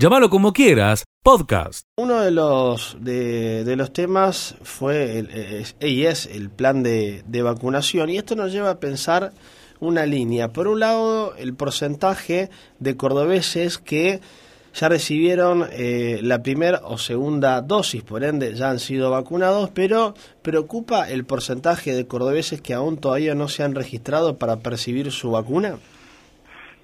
Llámalo como quieras, podcast. Uno de los, de, los temas fue el, es, el plan de, vacunación y esto nos lleva a pensar una línea. Por un lado, el porcentaje de cordobeses que ya recibieron eh, la primera o segunda dosis, por ende ya han sido vacunados, pero preocupa el porcentaje de cordobeses que aún todavía no se han registrado para percibir su vacuna.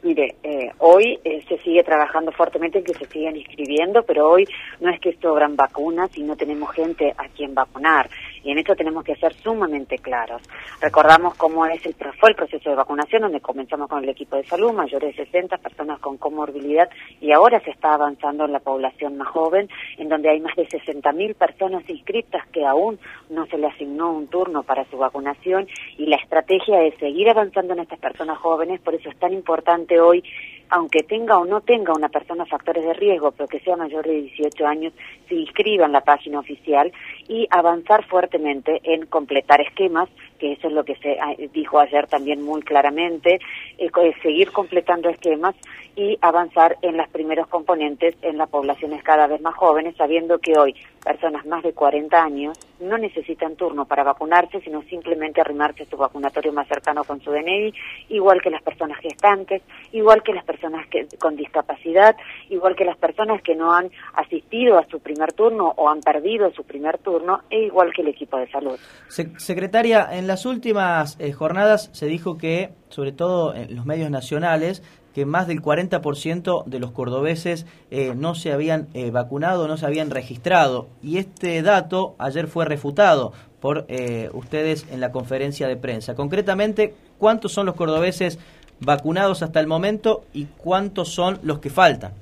Mire, eh, hoy eh, se sigue trabajando fuertemente en que se sigan inscribiendo, pero hoy no es que sobran vacunas y no tenemos gente a quien vacunar. Y en esto tenemos que ser sumamente claros. Recordamos cómo es el, fue el proceso de vacunación, donde comenzamos con el equipo de salud, mayores de 60, personas con comorbilidad, y ahora se está avanzando en la población más joven, en donde hay más de 60.000 personas inscritas que aún no se le asignó un turno para su vacunación, y la estrategia es seguir avanzando en estas personas jóvenes, por eso es tan importante hoy aunque tenga o no tenga una persona factores de riesgo, pero que sea mayor de 18 años, se inscriba en la página oficial y avanzar fuertemente en completar esquemas, que eso es lo que se ah, dijo ayer también muy claramente, eh, seguir completando esquemas y avanzar en los primeros componentes en las poblaciones cada vez más jóvenes, sabiendo que hoy personas más de 40 años no necesitan turno para vacunarse, sino simplemente arrimarse a su vacunatorio más cercano con su DNI, igual que las personas gestantes, igual que las personas que, con discapacidad, igual que las personas que no han asistido a su primer turno o han perdido su primer turno, e igual que el equipo de salud. Secretaria, en las últimas eh, jornadas se dijo que, sobre todo en los medios nacionales, que más del 40% de los cordobeses eh, no se habían eh, vacunado, no se habían registrado. Y este dato ayer fue refutado por eh, ustedes en la conferencia de prensa. Concretamente, ¿cuántos son los cordobeses vacunados hasta el momento y cuántos son los que faltan?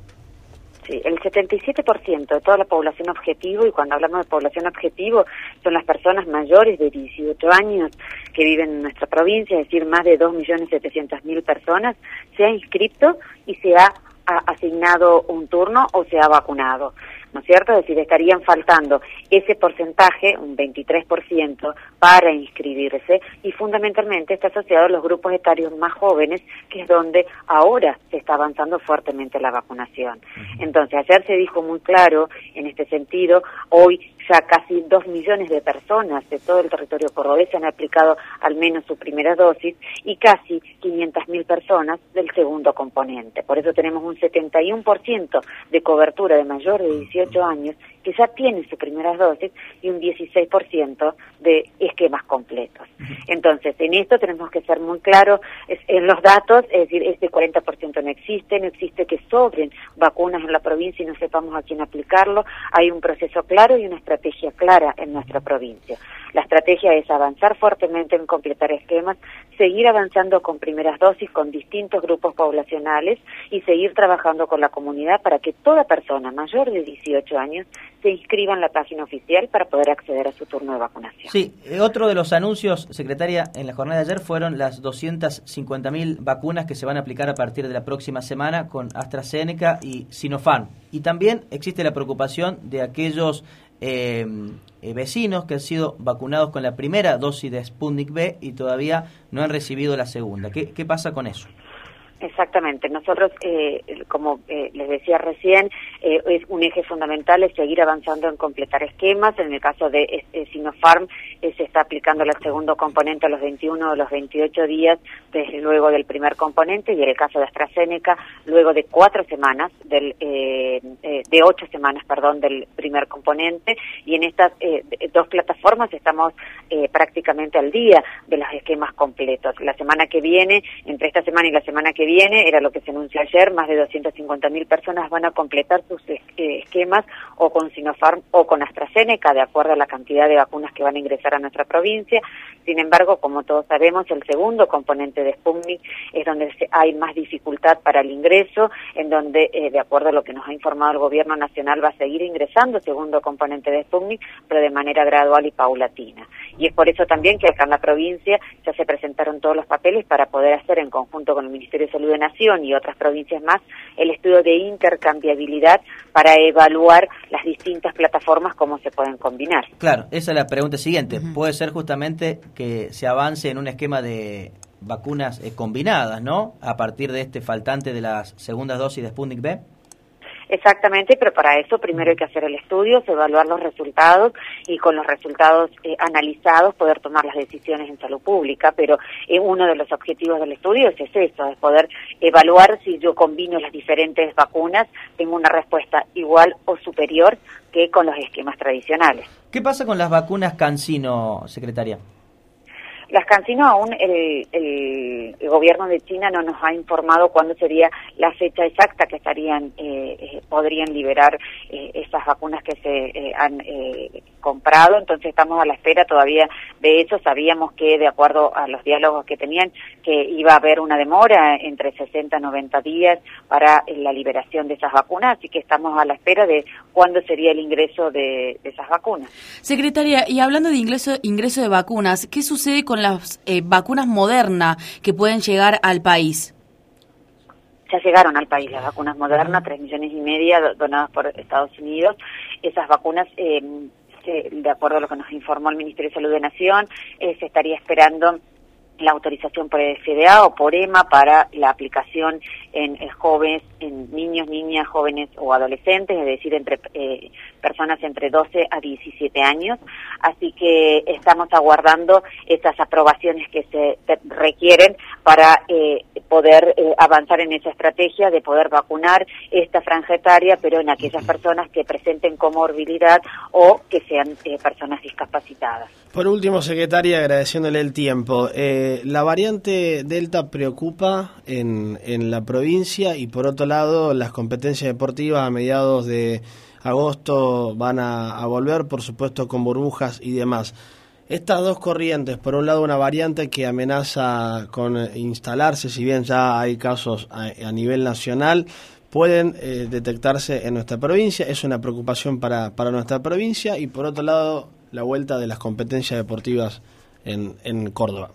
Sí, el 77% de toda la población objetivo, y cuando hablamos de población objetivo, son las personas mayores de 18 años que viven en nuestra provincia, es decir, más de 2.700.000 personas, se ha inscrito y se ha asignado un turno o se ha vacunado. ¿No es cierto? Es decir, estarían faltando ese porcentaje, un 23%, para inscribirse y fundamentalmente está asociado a los grupos etarios más jóvenes, que es donde ahora se está avanzando fuertemente la vacunación. Entonces, ayer se dijo muy claro en este sentido, hoy ya casi dos millones de personas de todo el territorio cordobés han aplicado al menos su primera dosis y casi 500.000 personas del segundo componente. Por eso tenemos un 71% de cobertura de mayor de 18 años que ya tienen sus primeras dosis y un 16% de esquemas completos. Entonces, en esto tenemos que ser muy claros en los datos, es decir, este 40% no existe, no existe que sobren vacunas en la provincia y no sepamos a quién aplicarlo. Hay un proceso claro y una estrategia clara en nuestra provincia. La estrategia es avanzar fuertemente en completar esquemas, seguir avanzando con primeras dosis con distintos grupos poblacionales y seguir trabajando con la comunidad para que toda persona mayor de 18 años se inscriba en la página oficial para poder acceder a su turno de vacunación. Sí, eh, otro de los anuncios, secretaria, en la jornada de ayer fueron las 250.000 vacunas que se van a aplicar a partir de la próxima semana con AstraZeneca y Sinopharm. Y también existe la preocupación de aquellos eh, eh, vecinos que han sido vacunados con la primera dosis de Sputnik B y todavía no han recibido la segunda. ¿Qué, qué pasa con eso? Exactamente. Nosotros, eh, como eh, les decía recién, eh, es un eje fundamental es seguir avanzando en completar esquemas. En el caso de Sinopharm, se está aplicando el segundo componente a los 21 o los 28 días desde luego del primer componente y en el caso de AstraZeneca, luego de cuatro semanas, del, de ocho semanas, perdón, del primer componente. Y en estas dos plataformas estamos prácticamente al día de los esquemas completos. La semana que viene, entre esta semana y la semana que viene, era lo que se anunció ayer, más de 250.000 personas van a completar sus eh, esquemas o con Sinopharm o con AstraZeneca, de acuerdo a la cantidad de vacunas que van a ingresar a nuestra provincia. Sin embargo, como todos sabemos, el segundo componente de Sputnik es donde hay más dificultad para el ingreso, en donde, eh, de acuerdo a lo que nos ha informado el Gobierno Nacional, va a seguir ingresando segundo componente de Sputnik, pero de manera gradual y paulatina. Y es por eso también que acá en la provincia ya se presentaron todos los papeles para poder hacer en conjunto con el Ministerio de Salud de Nación y otras provincias más el estudio de intercambiabilidad para evaluar las distintas plataformas cómo se pueden combinar. Claro, esa es la pregunta siguiente. ¿Puede ser justamente que se avance en un esquema de vacunas eh, combinadas, ¿no? A partir de este faltante de las segundas dosis de Sputnik B. Exactamente, pero para eso primero hay que hacer el estudio, evaluar los resultados y con los resultados eh, analizados poder tomar las decisiones en salud pública. Pero eh, uno de los objetivos del estudio es eso, es poder evaluar si yo combino las diferentes vacunas, tengo una respuesta igual o superior que con los esquemas tradicionales. ¿Qué pasa con las vacunas Cancino, secretaria? Las Cancino aún el, gobierno de China no nos ha informado cuándo sería la fecha exacta que estarían eh, eh podrían liberar eh, esas vacunas que se eh, han eh, comprado, entonces estamos a la espera todavía. De hecho, sabíamos que de acuerdo a los diálogos que tenían que iba a haber una demora entre 60 y 90 días para la liberación de esas vacunas, así que estamos a la espera de cuándo sería el ingreso de, de esas vacunas. Secretaria, y hablando de ingreso ingreso de vacunas, ¿qué sucede con con las eh, vacunas modernas que pueden llegar al país? Ya llegaron al país las vacunas modernas, tres millones y media donadas por Estados Unidos. Esas vacunas, eh, de acuerdo a lo que nos informó el Ministerio de Salud de Nación, eh, se estaría esperando la autorización por el FDA o por EMA para la aplicación en, jóvenes, en niños, niñas, jóvenes o adolescentes, es decir, entre eh, personas entre 12 a 17 años. Así que estamos aguardando estas aprobaciones que se requieren para eh, poder eh, avanzar en esa estrategia de poder vacunar esta franja etaria, pero en aquellas personas que presenten comorbilidad o que sean personas discapacitadas. Por último, secretaria, agradeciéndole el tiempo. La variante Delta preocupa en, la provincia y por otro lado las competencias deportivas a mediados de agosto van a, volver, por supuesto, con burbujas y demás. Estas dos corrientes, por un lado una variante que amenaza con instalarse, si bien ya hay casos a, nivel nacional, pueden eh, detectarse en nuestra provincia, es una preocupación para, para nuestra provincia y por otro lado la vuelta de las competencias deportivas en Córdoba.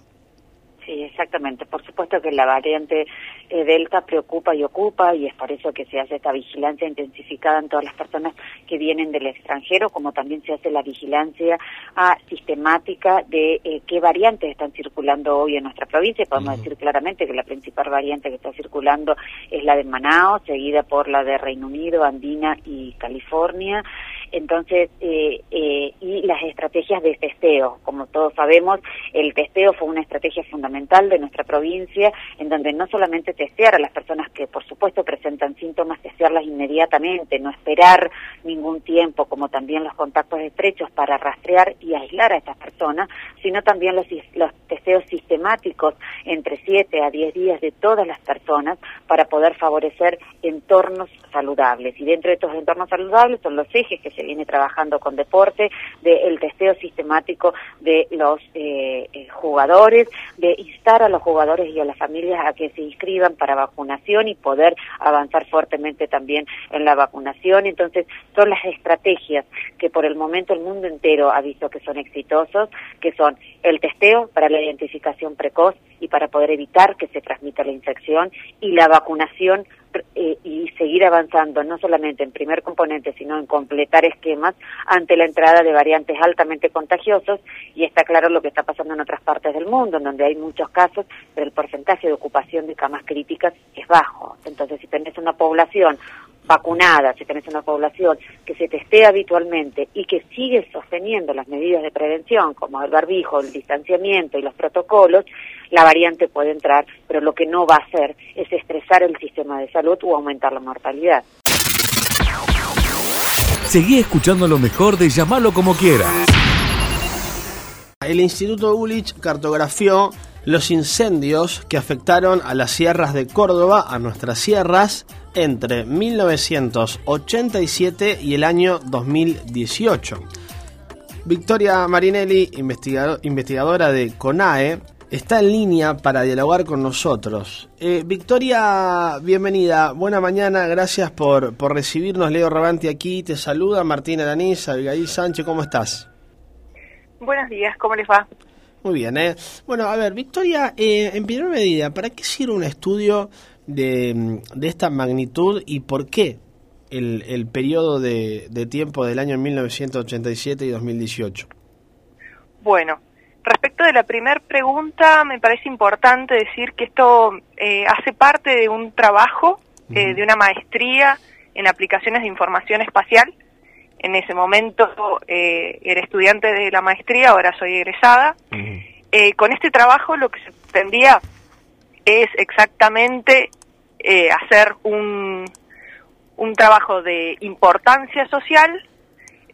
Exactamente. Por supuesto que la variante eh, Delta preocupa y ocupa y es por eso que se hace esta vigilancia intensificada en todas las personas que vienen del extranjero, como también se hace la vigilancia ah, sistemática de eh, qué variantes están circulando hoy en nuestra provincia. Podemos decir claramente que la principal variante que está circulando es la de Manao, seguida por la de Reino Unido, Andina y California. Entonces, eh, eh, y las estrategias de testeo. Como todos sabemos, el testeo fue una estrategia fundamental de nuestra provincia, en donde no solamente testear a las personas que, por supuesto, presentan síntomas, testearlas inmediatamente, no esperar ningún tiempo, como también los contactos estrechos para rastrear y aislar a estas personas, sino también los, los testeos sistemáticos entre 7 a 10 días de todas las personas para poder favorecer entornos saludables. Y dentro de estos entornos saludables son los ejes que se viene trabajando con deporte, del testeo sistemático de los eh, eh, jugadores, de instar a los jugadores y a las familias a que se inscriban para vacunación y poder avanzar fuertemente también en la vacunación. Entonces, son las estrategias que por el momento el mundo entero ha visto que son exitosos, que son el testeo para la identificación precoz y para poder evitar que se transmita la infección y la vacunación eh, y seguir avanzando no solamente en primer componente, sino en completar esquemas ante la entrada de variantes altamente contagiosos y está claro lo que está pasando en otras partes del mundo, donde hay muchos casos, pero el porcentaje de ocupación de camas críticas es bajo. Entonces, si tenés una población vacunada, si tenés una población que se testea habitualmente y que sigue sosteniendo las medidas de prevención, como el barbijo, el distanciamiento y los protocolos, la variante puede entrar, pero lo que no va a hacer es estresar el sistema de salud o aumentar la mortalidad. Seguí escuchando lo mejor de llamarlo como quiera. El Instituto Ulich cartografió los incendios que afectaron a las sierras de Córdoba, a nuestras sierras, entre 1987 y el año 2018. Victoria Marinelli, investigadora de CONAE, está en línea para dialogar con nosotros. Eh, Victoria, bienvenida, buena mañana, gracias por, por recibirnos. Leo Rabanti aquí, te saluda Martina Danís, Abigail Sánchez, ¿cómo estás? Buenos días, ¿cómo les va? Muy bien, ¿eh? Bueno, a ver, Victoria, eh, en primera medida, ¿para qué sirve un estudio de, de esta magnitud y por qué el, el periodo de, de tiempo del año 1987 y 2018? Bueno, respecto de la primera pregunta, me parece importante decir que esto eh, hace parte de un trabajo, eh, de una maestría en aplicaciones de información espacial. En ese momento eh, era estudiante de la maestría, ahora soy egresada. Eh, con este trabajo lo que se pretendía es exactamente eh, hacer un, un trabajo de importancia social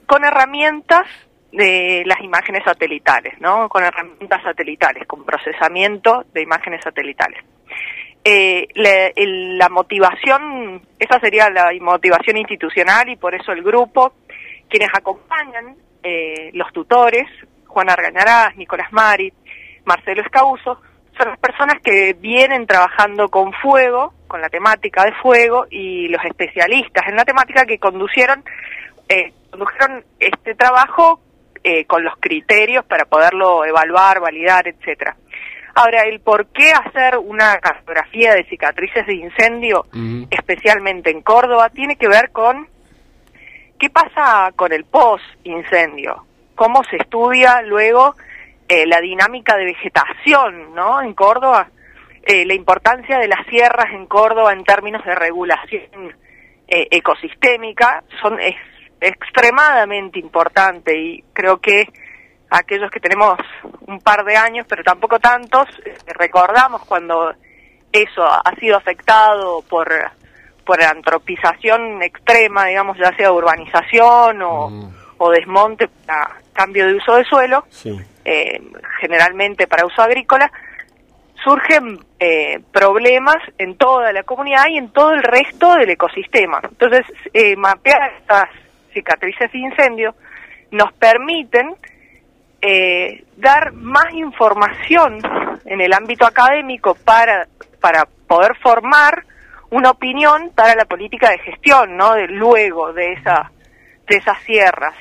con herramientas de las imágenes satelitales, ¿no? Con herramientas satelitales, con procesamiento de imágenes satelitales. Eh, la, motivación, esa sería la motivación institucional y por eso el grupo, quienes acompañan, eh, los tutores, Juan Argañarás, Nicolás Mari, Marcelo Escauso, son las personas que vienen trabajando con fuego, con la temática de fuego, y los especialistas en la temática que conducieron, eh, condujeron este trabajo eh, con los criterios para poderlo evaluar, validar, etcétera. Ahora, el por qué hacer una cartografía de cicatrices de incendio, especialmente en Córdoba, tiene que ver con qué pasa con el post-incendio, cómo se estudia luego eh, la dinámica de vegetación, ¿no? En Córdoba, eh, la importancia de las sierras en Córdoba en términos de regulación eh, ecosistémica son es extremadamente importante y creo que aquellos que tenemos un par de años, pero tampoco tantos, recordamos cuando eso ha sido afectado por por antropización extrema, digamos, ya sea urbanización o, mm. o desmonte para cambio de uso de suelo, sí. Eh, generalmente para uso agrícola, surgen eh, problemas en toda la comunidad y en todo el resto del ecosistema. Entonces, eh, mapear estas cicatrices de incendio nos permiten dar más información en el ámbito académico para, para poder formar una opinión para la política de gestión, ¿no? De luego de esa de esas sierras.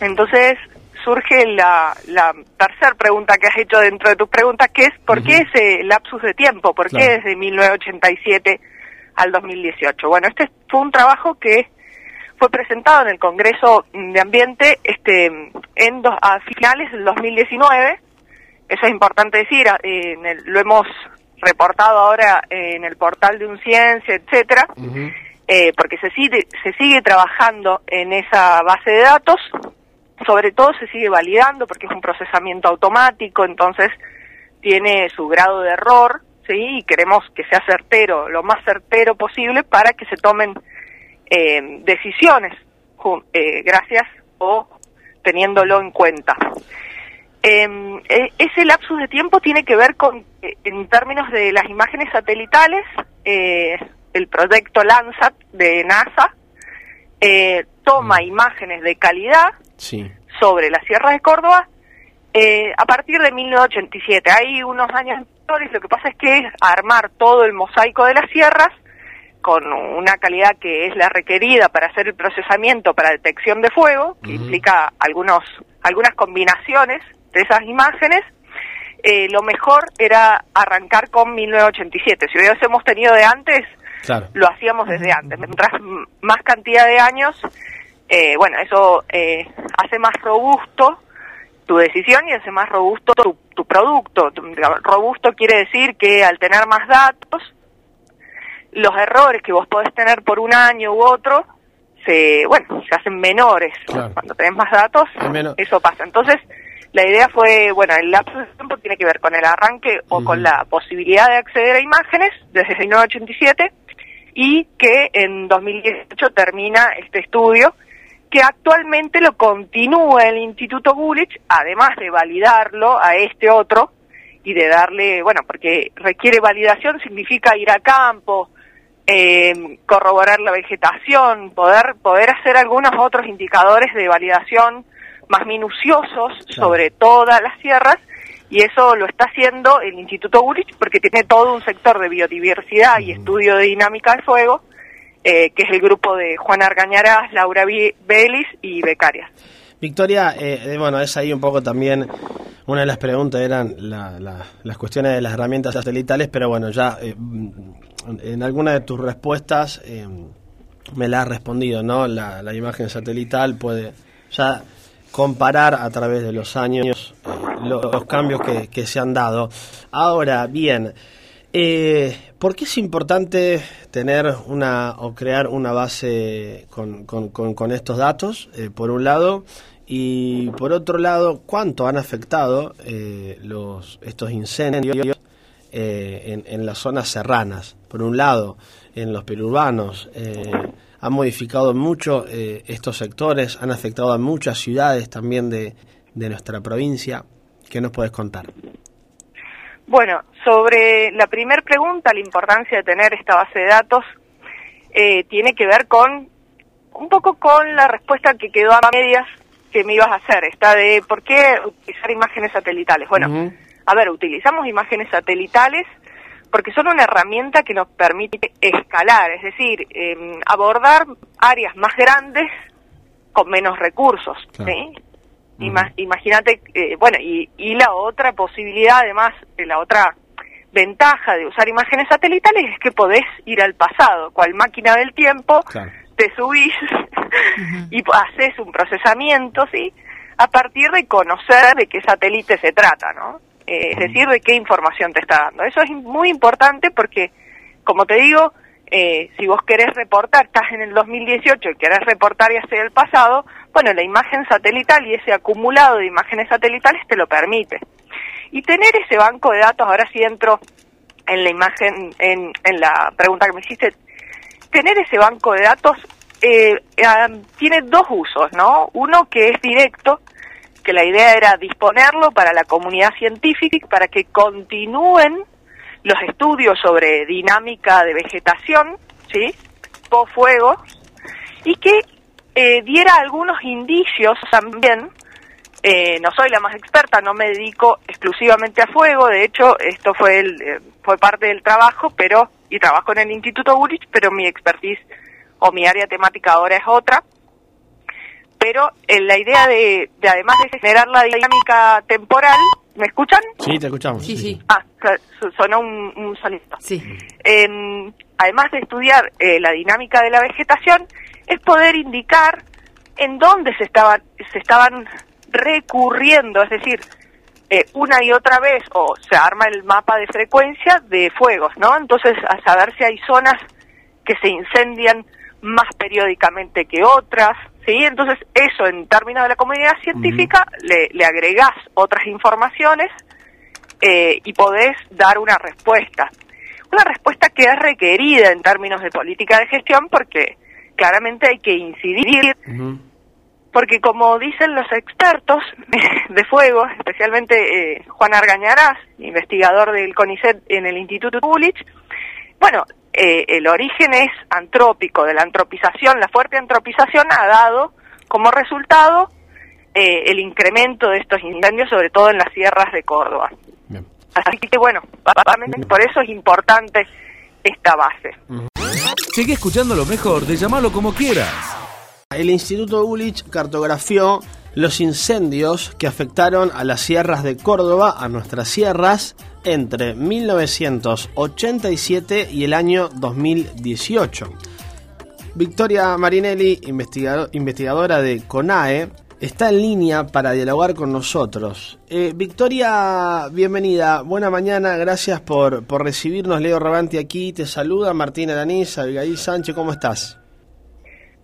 Entonces, surge la, la tercera pregunta que has hecho dentro de tus preguntas, que es ¿por qué ese lapsus de tiempo? ¿Por qué desde 1987 al 2018? Bueno, este fue un trabajo que fue presentado en el Congreso de Ambiente este en a finales del 2019. Eso es importante decir, lo hemos reportado ahora en el portal de un ciencia, etcétera, eh, porque se sigue, se sigue trabajando en esa base de datos sobre todo se sigue validando porque es un procesamiento automático, entonces tiene su grado de error, ¿sí? Y queremos que sea certero, lo más certero posible para que se tomen eh, decisiones eh, gracias o teniéndolo en cuenta. Em, e, ese lapsus de tiempo tiene que ver con, eh, en términos de las imágenes satelitales, el proyecto Landsat de NASA toma mm. imágenes de calidad sobre la Sierra de Córdoba eh, a partir de 1987. Hay unos años anteriores, lo que pasa es que armar todo el mosaico de las sierras con una calidad que es la requerida para hacer el procesamiento para detección de fuego, que implica algunos, algunas combinaciones de esas imágenes, eh, lo mejor era arrancar con 1987. Si hubiésemos tenido de antes, lo hacíamos desde antes. Mientras más cantidad de años, eh, bueno, eso eh, hace más robusto tu decisión y hace más robusto tu, producto. Robusto quiere decir que al tener más datos, los errores que vos podés tener por un año u otro, se, bueno, se hacen menores. Cuando tenés más datos, eso pasa. Entonces, la idea fue, bueno, el lapso de tiempo tiene que ver con el arranque o con la posibilidad de acceder a imágenes desde 1987 y que en 2018 termina este estudio que actualmente lo continúa el Instituto Gulich, además de validarlo a este otro y de darle, bueno, porque requiere validación, significa ir a campo, eh, corroborar la vegetación, poder, poder hacer algunos otros indicadores de validación más minuciosos sobre todas las sierras, y eso lo está haciendo el Instituto Gulich porque tiene todo un sector de biodiversidad y estudio de dinámica del fuego, eh, que es el grupo de Juan Argañarás, Laura Belis y Becarias. Victoria, eh, eh, bueno, es ahí un poco también, una de las preguntas eran las cuestiones de las herramientas satelitales, pero bueno, ya en alguna de tus respuestas me la has respondido, ¿no? La, imagen satelital puede ya comparar a través de los años los, cambios que se han dado. Ahora, bien, Eh, ¿Por qué es importante tener una o crear una base con, estos datos, eh, por un lado? Y por otro lado, ¿cuánto han afectado eh, los, estos incendios eh, en, en, las zonas serranas? Por un lado, en los perurbanos, eh, han modificado mucho estos sectores, han afectado a muchas ciudades también de, de nuestra provincia. ¿Qué nos puedes contar? Bueno, sobre la primera pregunta, la importancia de tener esta base de datos eh, tiene que ver con un poco con la respuesta que quedó a medias que me ibas a hacer, esta de por qué utilizar imágenes satelitales. Bueno, a ver, utilizamos imágenes satelitales porque son una herramienta que nos permite escalar, es decir, em, abordar áreas más grandes con menos recursos. ¿sí? Imagínate, eh, bueno, y, y la otra posibilidad, además, la otra ventaja de usar imágenes satelitales es que podés ir al pasado, cual máquina del tiempo, te subís y haces un procesamiento, ¿sí? A partir de conocer de qué satélite se trata, ¿no? Eh, es decir, de qué información te está dando. Eso es muy importante porque, como te digo, eh, si vos querés reportar, estás en el 2018 y querés reportar y hacer el pasado, bueno, la imagen satelital y ese acumulado de imágenes satelitales te lo permite. Y tener ese banco de datos, ahora sí entro en la imagen, en, en la pregunta que me hiciste, tener ese banco de datos eh, tiene dos usos, ¿no? Uno que es directo, que la idea era disponerlo para la comunidad científica, para que continúen los estudios sobre dinámica de vegetación, ¿sí? Post fuego, y que eh, diera algunos indicios también. Eh, no soy la más experta, no me dedico exclusivamente a fuego, de hecho esto fue el, eh, fue parte del trabajo, pero y trabajo en el Instituto Gurich, pero mi expertise o mi área temática ahora es otra. Pero en la idea de, además de generar la dinámica temporal, ¿me escuchan? Sí, te escuchamos. Sí, sí. Ah, sonó un, un sonido. Sí. además de estudiar la dinámica de la vegetación, es poder indicar en dónde se estaban, se estaban recurriendo, es decir, eh, una y otra vez, o se arma el mapa de frecuencia de fuegos, ¿no? Entonces, a saber si hay zonas que se incendian más periódicamente que otras, ¿sí? Entonces, eso en términos de la comunidad científica, le, le agregás otras informaciones eh, y podés dar una respuesta. Una respuesta que es requerida en términos de política de gestión porque claramente hay que incidir, porque como dicen los expertos de fuego, especialmente eh, Juan Argañarás, investigador del CONICET en el Instituto Bullich, bueno, eh, el origen es antrópico, de la antropización, la fuerte antropización ha dado como resultado eh, el incremento de estos incendios, sobre todo en las sierras de Córdoba. Así que bueno, por eso es importante esta base. Sigue escuchando lo mejor de llamarlo como quieras. El Instituto Ulich cartografió los incendios que afectaron a las sierras de Córdoba, a nuestras sierras, entre 1987 y el año 2018. Victoria Marinelli, investigadora de CONAE, está en línea para dialogar con nosotros. Eh, Victoria, bienvenida, buena mañana, gracias por, por recibirnos. Leo Rabanti aquí, te saluda Martín Aranís, Abigail Sánchez, ¿cómo estás?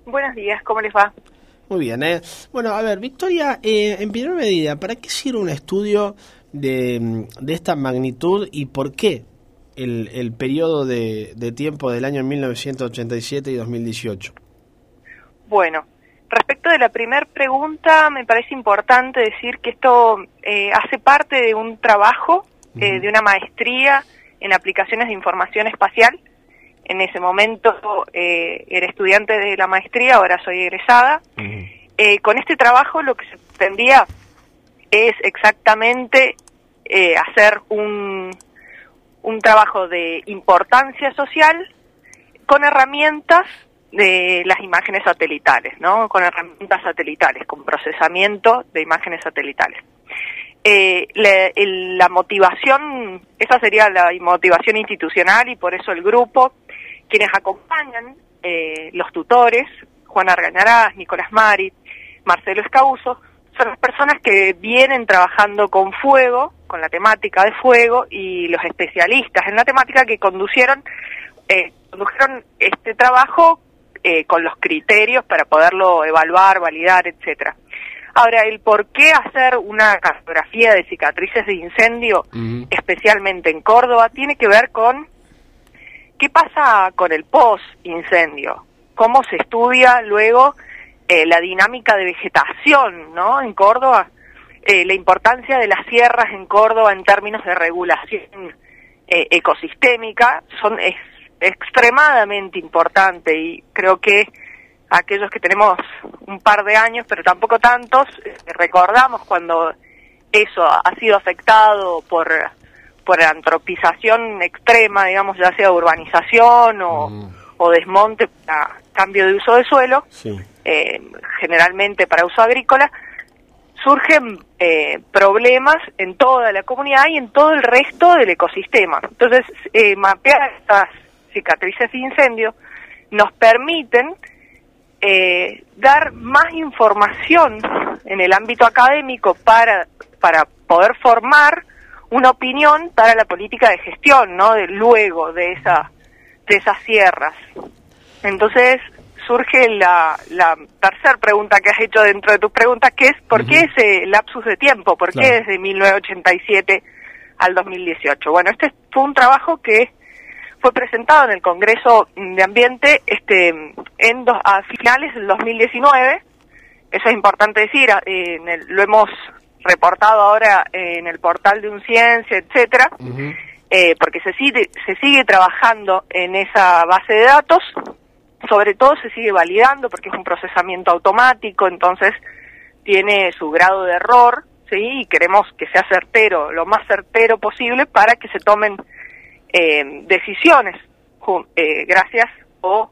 Buenos días, ¿cómo les va? Muy bien, ¿eh? Bueno, a ver, Victoria, eh, en primera medida, ¿para qué sirve un estudio de, de esta magnitud y por qué el, el periodo de, de tiempo del año 1987 y 2018? Bueno, Respecto de la primera pregunta, me parece importante decir que esto eh, hace parte de un trabajo, eh, de una maestría en aplicaciones de información espacial. En ese momento eh, era estudiante de la maestría, ahora soy egresada. con este trabajo lo que se pretendía es exactamente hacer un, un trabajo de importancia social con herramientas de las imágenes satelitales, ¿no? Con herramientas satelitales, con procesamiento de imágenes satelitales. Eh, la, motivación, esa sería la motivación institucional y por eso el grupo, quienes acompañan, eh, los tutores, Juan Argañarás, Nicolás Mari, Marcelo Escauso, son las personas que vienen trabajando con fuego con la temática de fuego y los especialistas en la temática que conducieron, eh, condujeron este trabajo eh, con los criterios para poderlo evaluar, validar, etcétera. Ahora, el por qué hacer una cartografía de cicatrices de incendio, especialmente en Córdoba, tiene que ver con qué pasa con el post-incendio, cómo se estudia luego eh, la dinámica de vegetación, ¿no? En Córdoba, eh, la importancia de las sierras en Córdoba en términos de regulación eh, ecosistémica son es extremadamente importante y creo que aquellos que tenemos un par de años, pero tampoco tantos, eh, recordamos cuando eso ha sido afectado por, por antropización extrema, digamos, ya sea urbanización o, mm. o desmonte para cambio de uso de suelo, eh, generalmente para uso agrícola, surgen eh, problemas en toda la comunidad y en todo el resto del ecosistema. Entonces, mapear estas cicatrices de incendio nos permiten eh, dar más información en el ámbito académico para, para poder formar una opinión para la política de gestión, ¿no? De luego de esa de esas sierras. Entonces surge la, la tercera pregunta que has hecho dentro de tus preguntas, que es ¿por qué ese lapsus de tiempo? ¿Por qué desde 1987 al 2018? Bueno, este fue un trabajo que fue presentado en el Congreso de Ambiente este en dos, a finales del 2019. Eso es importante decir, en lo hemos reportado ahora en el portal de un ciencia, etcétera, eh, porque se sigue se sigue trabajando en esa base de datos. Sobre todo se sigue validando porque es un procesamiento automático, entonces tiene su grado de error, sí, y queremos que sea certero, lo más certero posible para que se tomen eh, decisiones eh, gracias o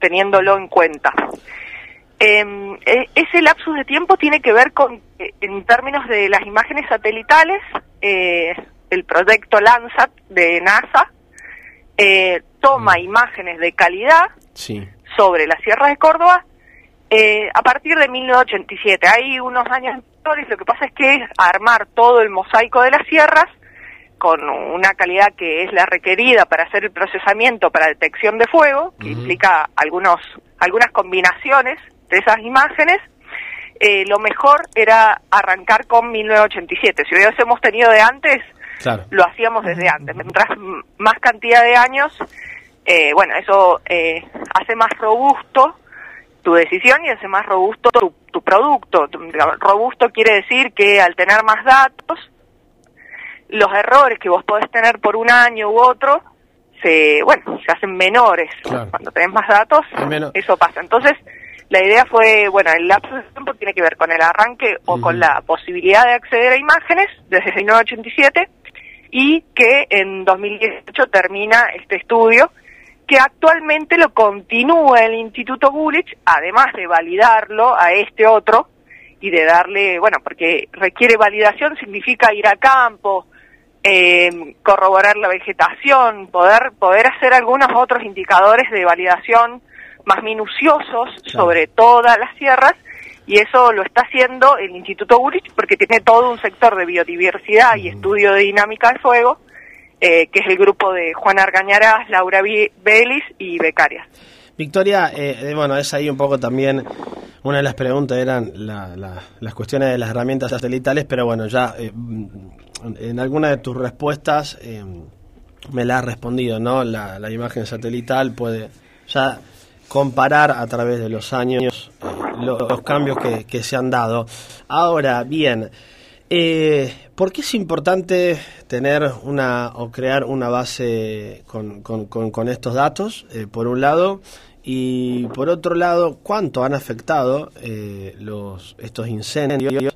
teniéndolo en cuenta. Em, e, ese lapsus de tiempo tiene que ver con, eh, en términos de las imágenes satelitales, el proyecto Landsat de NASA toma mm. imágenes de calidad sobre las sierras de Córdoba a partir de 1987. Hay unos años anteriores, lo que pasa es que es armar todo el mosaico de las sierras con una calidad que es la requerida para hacer el procesamiento para detección de fuego, que implica algunos, algunas combinaciones de esas imágenes, eh, lo mejor era arrancar con 1987. Si hubiésemos tenido de antes, lo hacíamos desde antes. Mientras más cantidad de años, eh, bueno, eso eh, hace más robusto tu decisión y hace más robusto tu, tu producto. Robusto quiere decir que al tener más datos, los errores que vos podés tener por un año u otro, se, bueno, se hacen menores. Cuando tenés más datos, eso pasa. Entonces, la idea fue, bueno, el lapso de tiempo tiene que ver con el arranque o con la posibilidad de acceder a imágenes desde 1987 y que en 2018 termina este estudio que actualmente lo continúa el Instituto Bullich, además de validarlo a este otro y de darle, bueno, porque requiere validación, significa ir a campo, eh, corroborar la vegetación, poder, poder hacer algunos otros indicadores de validación más minuciosos sobre todas las sierras y eso lo está haciendo el Instituto Gurich porque tiene todo un sector de biodiversidad y estudio de dinámica de fuego, eh, que es el grupo de Juan Argañarás, Laura Belis y Becarias. Victoria, eh, eh, bueno, es ahí un poco también, una de las preguntas eran las cuestiones de las herramientas satelitales, pero bueno, ya en alguna de tus respuestas eh, me la has respondido, ¿no? La, imagen satelital puede ya comparar a través de los años eh, los, cambios que, se han dado. Ahora, bien, eh, ¿por qué es importante tener una o crear una base con, estos datos, por un lado? Y por otro lado, ¿cuánto han afectado los, estos incendios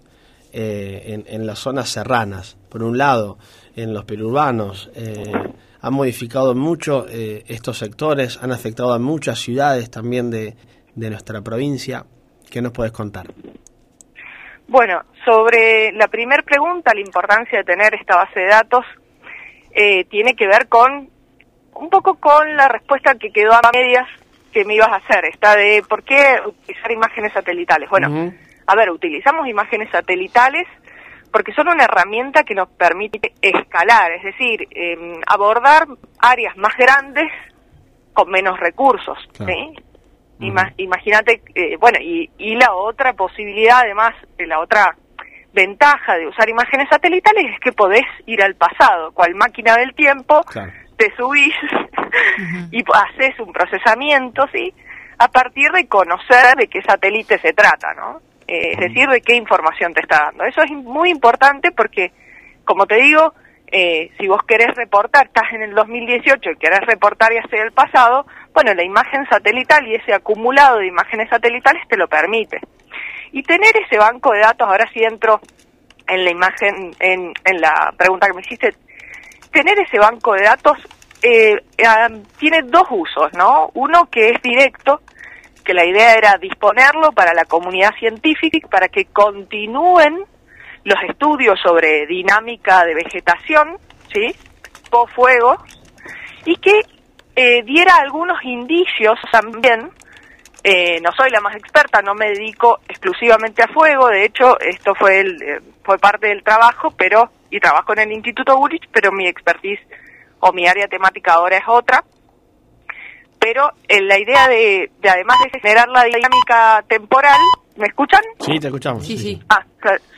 en, en, las zonas serranas? por un lado, en los perurbanos, eh, han modificado mucho eh, estos sectores, han afectado a muchas ciudades también de, nuestra provincia. ¿Qué nos puedes contar? Bueno, sobre la primera pregunta, la importancia de tener esta base de datos, eh, tiene que ver con un poco con la respuesta que quedó a medias que me ibas a hacer, esta de por qué utilizar imágenes satelitales. Bueno, a ver, utilizamos imágenes satelitales porque son una herramienta que nos permite escalar, es decir, em, abordar áreas más grandes con menos recursos. Claro. ¿sí? Ima- Imagínate, eh, bueno, y, y la otra posibilidad, además, eh, la otra ventaja de usar imágenes satelitales es que podés ir al pasado, cual máquina del tiempo, Claro. te subís y haces un procesamiento, ¿sí? A partir de conocer de qué satélite se trata, ¿no? Eh, es decir, de qué información te está dando. Eso es muy importante porque, como te digo, eh, si vos querés reportar, estás en el 2018 y querés reportar y hacia el pasado, bueno, la imagen satelital y ese acumulado de imágenes satelitales te lo permite. Y tener ese banco de datos, ahora sí entro en la imagen, en, la pregunta que me hiciste, tener ese banco de datos eh, eh, tiene dos usos, ¿no? Uno que es directo, que la idea era disponerlo para la comunidad científica, para que continúen los estudios sobre dinámica de vegetación, ¿sí? Post fuego, y que eh, diera algunos indicios también. Eh, no soy la más experta, no me dedico exclusivamente a fuego, de hecho esto fue el, eh, fue parte del trabajo, pero y trabajo en el Instituto Gurich, pero mi expertise o mi área temática ahora es otra. Pero eh, la idea de, de además de generar la dinámica temporal, ¿me escuchan? Sí, te escuchamos. Sí, sí. Ah,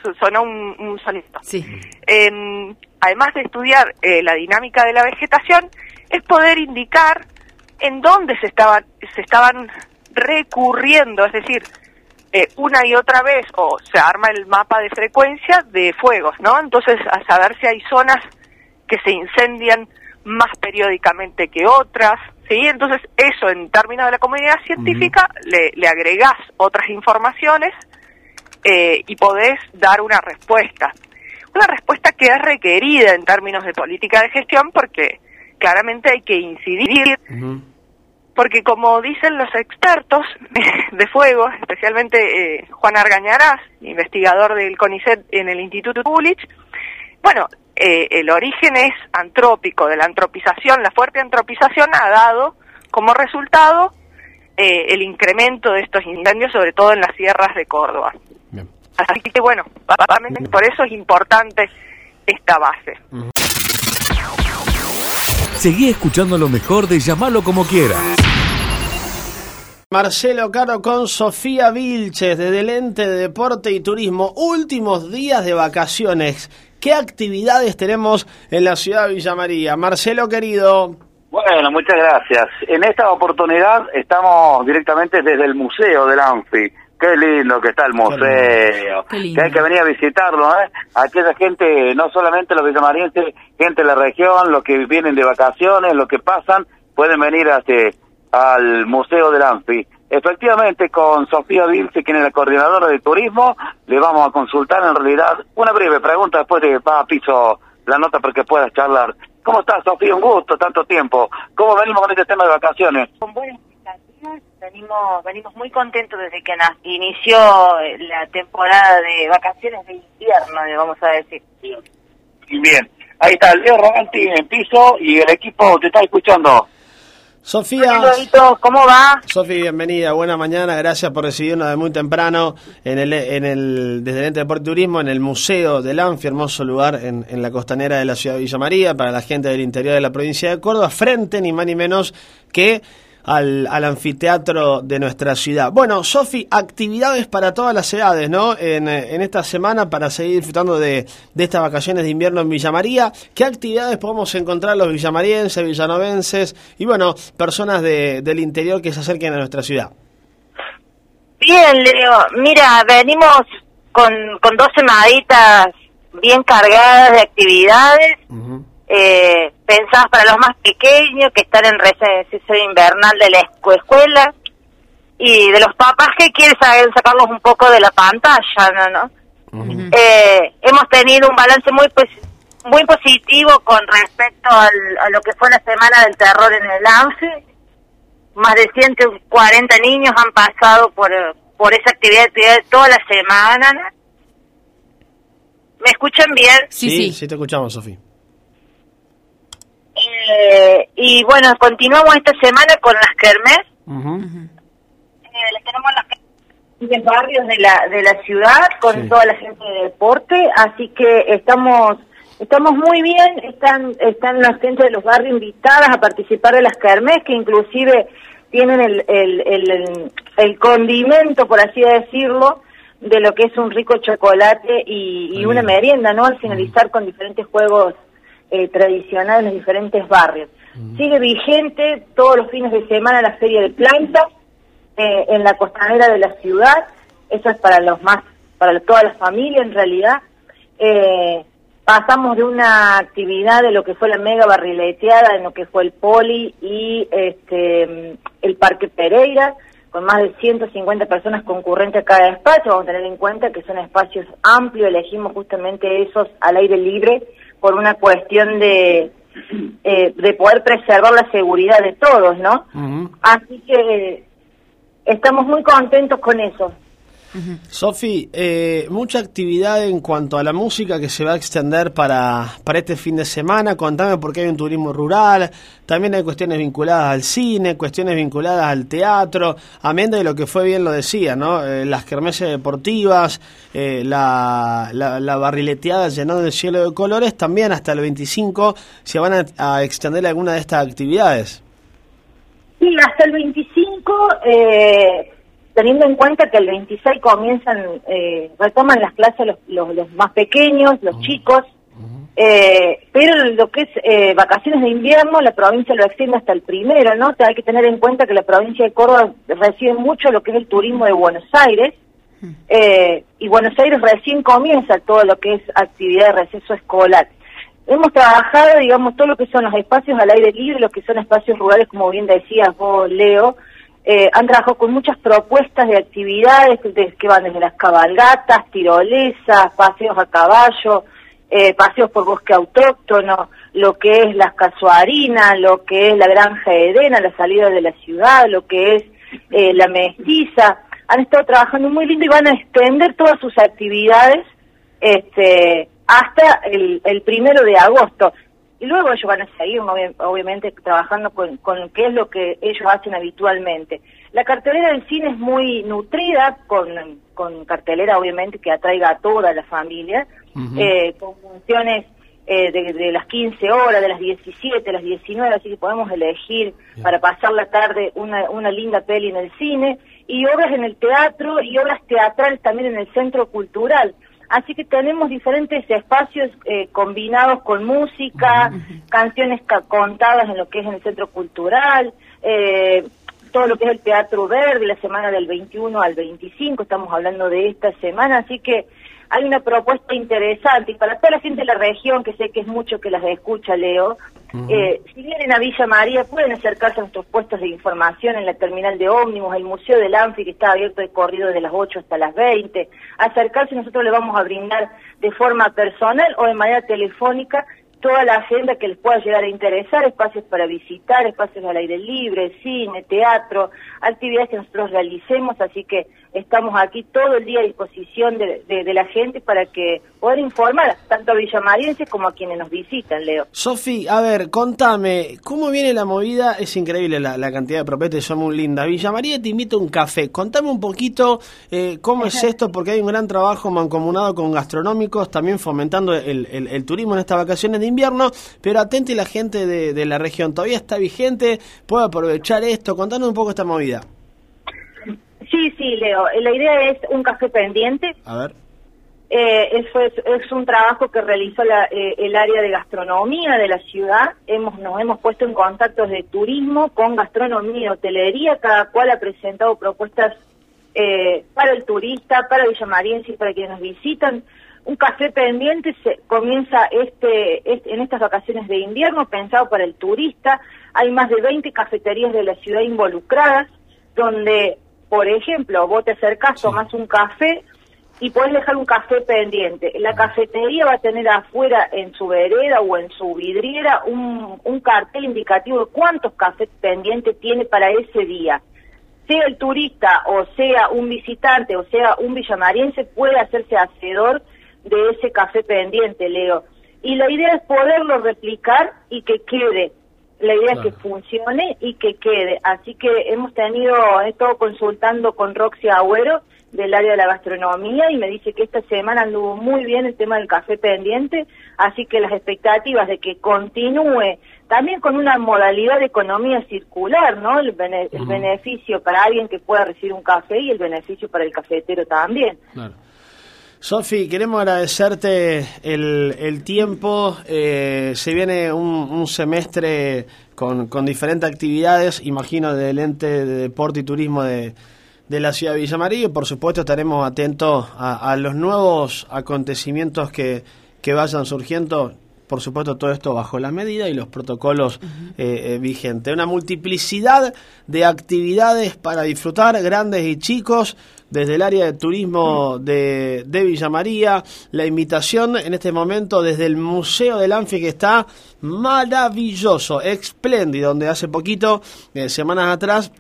so- sonó un, un sonido. Sí. Eh, además de estudiar eh, la dinámica de la vegetación, es poder indicar en dónde se estaban, se estaban recurriendo, es decir, eh, una y otra vez, o se arma el mapa de frecuencia de fuegos, ¿no? Entonces, a saber si hay zonas que se incendian más periódicamente que otras, ¿sí? Entonces, eso en términos de la comunidad científica, le, le agregás otras informaciones eh, y podés dar una respuesta. Una respuesta que es requerida en términos de política de gestión porque claramente hay que incidir porque como dicen los expertos de fuego, especialmente eh, Juan Argañarás, investigador del CONICET en el Instituto Gulich, bueno, eh, el origen es antrópico, de la antropización, la fuerte antropización ha dado como resultado eh, el incremento de estos incendios, sobre todo en las sierras de Córdoba. Bien. Así que bueno, por eso es importante esta base. Seguí escuchando lo mejor de Llamalo como quieras. Marcelo Caro con Sofía Vilches desde el ente de deporte y turismo. Últimos días de vacaciones. ¿Qué actividades tenemos en la ciudad de Villa María? Marcelo querido. Bueno, muchas gracias. En esta oportunidad estamos directamente desde el Museo del Anfi. Qué lindo que está el museo. Qué lindo. Que hay que venir a visitarlo, ¿eh? Aquella gente, no solamente los villamarienses, gente de la región, los que vienen de vacaciones, los que pasan, pueden venir a este, al Museo del Anfi. Efectivamente, con Sofía Vilce, quien es la coordinadora de turismo, le vamos a consultar en realidad una breve pregunta después de va a piso la nota para que puedas charlar. ¿Cómo estás, Sofía? Un gusto, tanto tiempo. ¿Cómo venimos con este tema de vacaciones? con buenas Venimos, venimos muy contentos desde que inició eh, la temporada de vacaciones de invierno, vamos a decir. Bien. Ahí está Leo Roganti en piso y el equipo te está escuchando. Sofía. ¿cómo va? Sofi, bienvenida, buena mañana, gracias por recibirnos de muy temprano en el, en el, desde el Ente de Deporte y Turismo en el Museo del Anfi, hermoso lugar en, en la costanera de la ciudad de Villa María, para la gente del interior de la provincia de Córdoba, frente ni más ni menos que al, al anfiteatro de nuestra ciudad. Bueno, Sofi, actividades para todas las edades, ¿no? En, eh, en esta semana para seguir disfrutando de, de estas vacaciones de invierno en Villa María. ¿Qué actividades podemos encontrar los villamarienses, villanovenses y, bueno, personas de- del interior que se acerquen a nuestra ciudad? Bien, Leo. Mira, venimos con, con dos semanitas bien cargadas de actividades, eh, pensadas para los más pequeños que están en receso invernal de la escu- escuela y de los papás que quieren sa- sacarlos un poco de la pantalla, ¿no? ¿no? Eh, hemos tenido un balance muy posi- muy positivo con respecto al- a lo que fue la semana del terror en el ANFE. Más de 140 niños han pasado por, por esa actividad, actividad toda la semana. ¿no? ¿Me escuchan bien? Sí, sí. Sí, te escuchamos, Sofi. Y bueno, continuamos esta semana con las kermés. Ujú. Eh, les tenemos las diferentes barrios de la, de la ciudad con toda la gente de deporte, así que estamos estamos muy bien, están están la gente de los barrios invitadas a participar de las kermés, que inclusive tienen el, el, el, el condimento, por así decirlo, de lo que es un rico chocolate y, una merienda, ¿no? Al finalizar con diferentes juegos eh, tradicionales en los diferentes barrios. Sigue vigente todos los fines de semana la Feria de Plantas eh, en la costanera de la ciudad. Eso es para los más, para toda la familia en realidad. Eh, pasamos de una actividad de lo que fue la mega barrileteada en lo que fue el Poli y este el Parque Pereira con más de 150 personas concurrentes a cada espacio. Vamos a tener en cuenta que son espacios amplios, elegimos justamente esos al aire libre por una cuestión de, eh, de poder preservar la seguridad de todos, ¿no? Así que estamos muy contentos con eso. Sofi, eh, mucha actividad en cuanto a la música que se va a extender para, para este fin de semana. Contame por qué hay un turismo rural. También hay cuestiones vinculadas al cine, cuestiones vinculadas al teatro. Amén de lo que fue bien lo decía, ¿no? Eh, las kermeses deportivas, eh, la, barrileteada llenada de cielo de colores. También hasta el 25 se van a, a extender alguna de estas actividades. Sí, hasta el 25. Eh teniendo en cuenta que el 26 comienzan, eh, retoman las clases los, los, más pequeños, los chicos, eh, pero lo que es eh, vacaciones de invierno, la provincia lo extiende hasta el primero, ¿no? Hay que tener en cuenta que la provincia de Córdoba recibe mucho lo que es el turismo de Buenos Aires, y Buenos Aires recién comienza todo lo que es actividad de receso escolar. Hemos trabajado, digamos, todo lo que son los espacios al aire libre, los que son espacios rurales, como bien decías vos, Leo, eh, han trabajado con muchas propuestas de actividades que van desde las cabalgatas, tirolesas, paseos a caballo, eh, paseos por bosque autóctono, lo que es las casuarinas, lo que es la granja Edena, la salida de la ciudad, lo que es eh, la mestiza. Han estado trabajando muy lindo y van a extender todas sus actividades este, hasta el primero de agosto y luego ellos van a seguir obviamente trabajando con, con qué es lo que ellos hacen habitualmente. La cartelera del cine es muy nutrida, con, con cartelera obviamente que atraiga a toda la familia, eh, con funciones eh, de, las 15 horas, de las 17, de las 19, así que podemos elegir para pasar la tarde una, una linda peli en el cine, y obras en el teatro y obras teatrales también en el centro cultural. Así que tenemos diferentes espacios eh, combinados con música, canciones contadas en lo que es en el centro cultural, eh, todo lo que es el Teatro Verde, la semana del 21 al 25, estamos hablando de esta semana, así que hay una propuesta interesante y para toda la gente de la región, que sé que es mucho que las escucha, Leo, eh, si vienen a Villa María pueden acercarse a nuestros puestos de información en la terminal de ómnibus, el Museo del Anfi que está abierto de corrido desde las 8 hasta las 20, acercarse nosotros le vamos a brindar de forma personal o de manera telefónica toda la agenda que les pueda llegar a interesar, espacios para visitar, espacios al aire libre, cine, teatro, actividades que nosotros realicemos, así que estamos aquí todo el día a disposición de, la gente para que poder informar tanto a villamarienses como a quienes nos visitan, Leo. Sofi, a ver, contame, ¿cómo viene la movida? Es increíble la, cantidad de propuestas, son muy lindas. Villa María te invito a un café. Contame un poquito eh, cómo es esto, porque hay un gran trabajo mancomunado con gastronómicos, también fomentando el, el turismo en estas vacaciones de invierno, pero atente la gente de, la región, todavía está vigente, puede aprovechar esto, contanos un poco esta movida. Sí, sí, Leo, la idea es un café pendiente. A ver. Eh, eso es, un trabajo que realizó eh, el área de gastronomía de la ciudad. Hemos, nos hemos puesto en contactos de turismo con gastronomía y hotelería, cada cual ha presentado propuestas eh, para el turista, para Villamariense y para quienes nos visitan un café pendiente se comienza este, en estas vacaciones de invierno pensado para el turista. Hay más de 20 cafeterías de la ciudad involucradas donde, por ejemplo, vos te acercás, tomás un café y podés dejar un café pendiente. La cafetería va a tener afuera en su vereda o en su vidriera un, un cartel indicativo de cuántos cafés pendientes tiene para ese día sea el turista o sea un visitante o sea un villamariense puede hacerse hacedor de ese café pendiente, Leo. Y la idea es poderlo replicar y que quede La idea es que funcione y que quede. Así que hemos tenido, he estado consultando con Roxy Agüero del área de la gastronomía y me dice que esta semana anduvo muy bien el tema del café pendiente, así que las expectativas de que continúe también con una modalidad de economía circular, ¿no? El, bene- el beneficio para alguien que pueda recibir un café y el beneficio para el cafetero también. Claro. Sofi, queremos agradecerte el, el tiempo. eh, se viene un, un semestre con, con diferentes actividades, imagino, del ente de deporte y turismo de, de la ciudad de Villa María. Y por supuesto estaremos atentos a, a los nuevos acontecimientos que, que vayan surgiendo. Por supuesto, todo esto bajo la medida y los protocolos eh, eh, vigentes. Una multiplicidad de actividades para disfrutar, grandes y chicos, desde el área de turismo de, de Villa María. La invitación en este momento desde el Museo del Anfi, que está maravilloso, espléndido, donde hace poquito, eh, semanas atrás,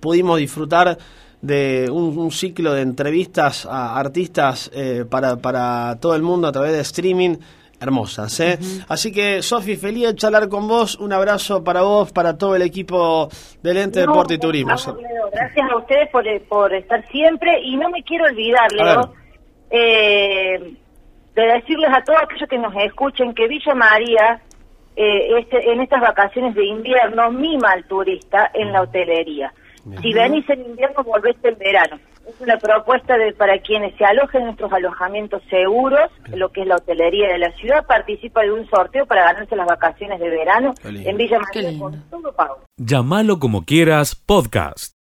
pudimos disfrutar de un, un ciclo de entrevistas a artistas eh, para, para todo el mundo a través de streaming hermosas. ¿eh? Así que, Sofi, feliz de charlar con vos. Un abrazo para vos, para todo el equipo del Ente No, Deporte y Turismo. favor, Leo, gracias a ustedes por, por estar siempre y no me quiero olvidar, Leo, eh, de decirles a todos aquellos que nos escuchen que Villa María eh, este, en estas vacaciones de invierno mima al turista en la hotelería. Si venís en invierno, volvés en verano. Es una propuesta de, para quienes se alojen en nuestros alojamientos seguros, lo que es la hotelería de la ciudad, participa de un sorteo para ganarse las vacaciones de verano en Villa María con todo pago. Llámalo como quieras podcast.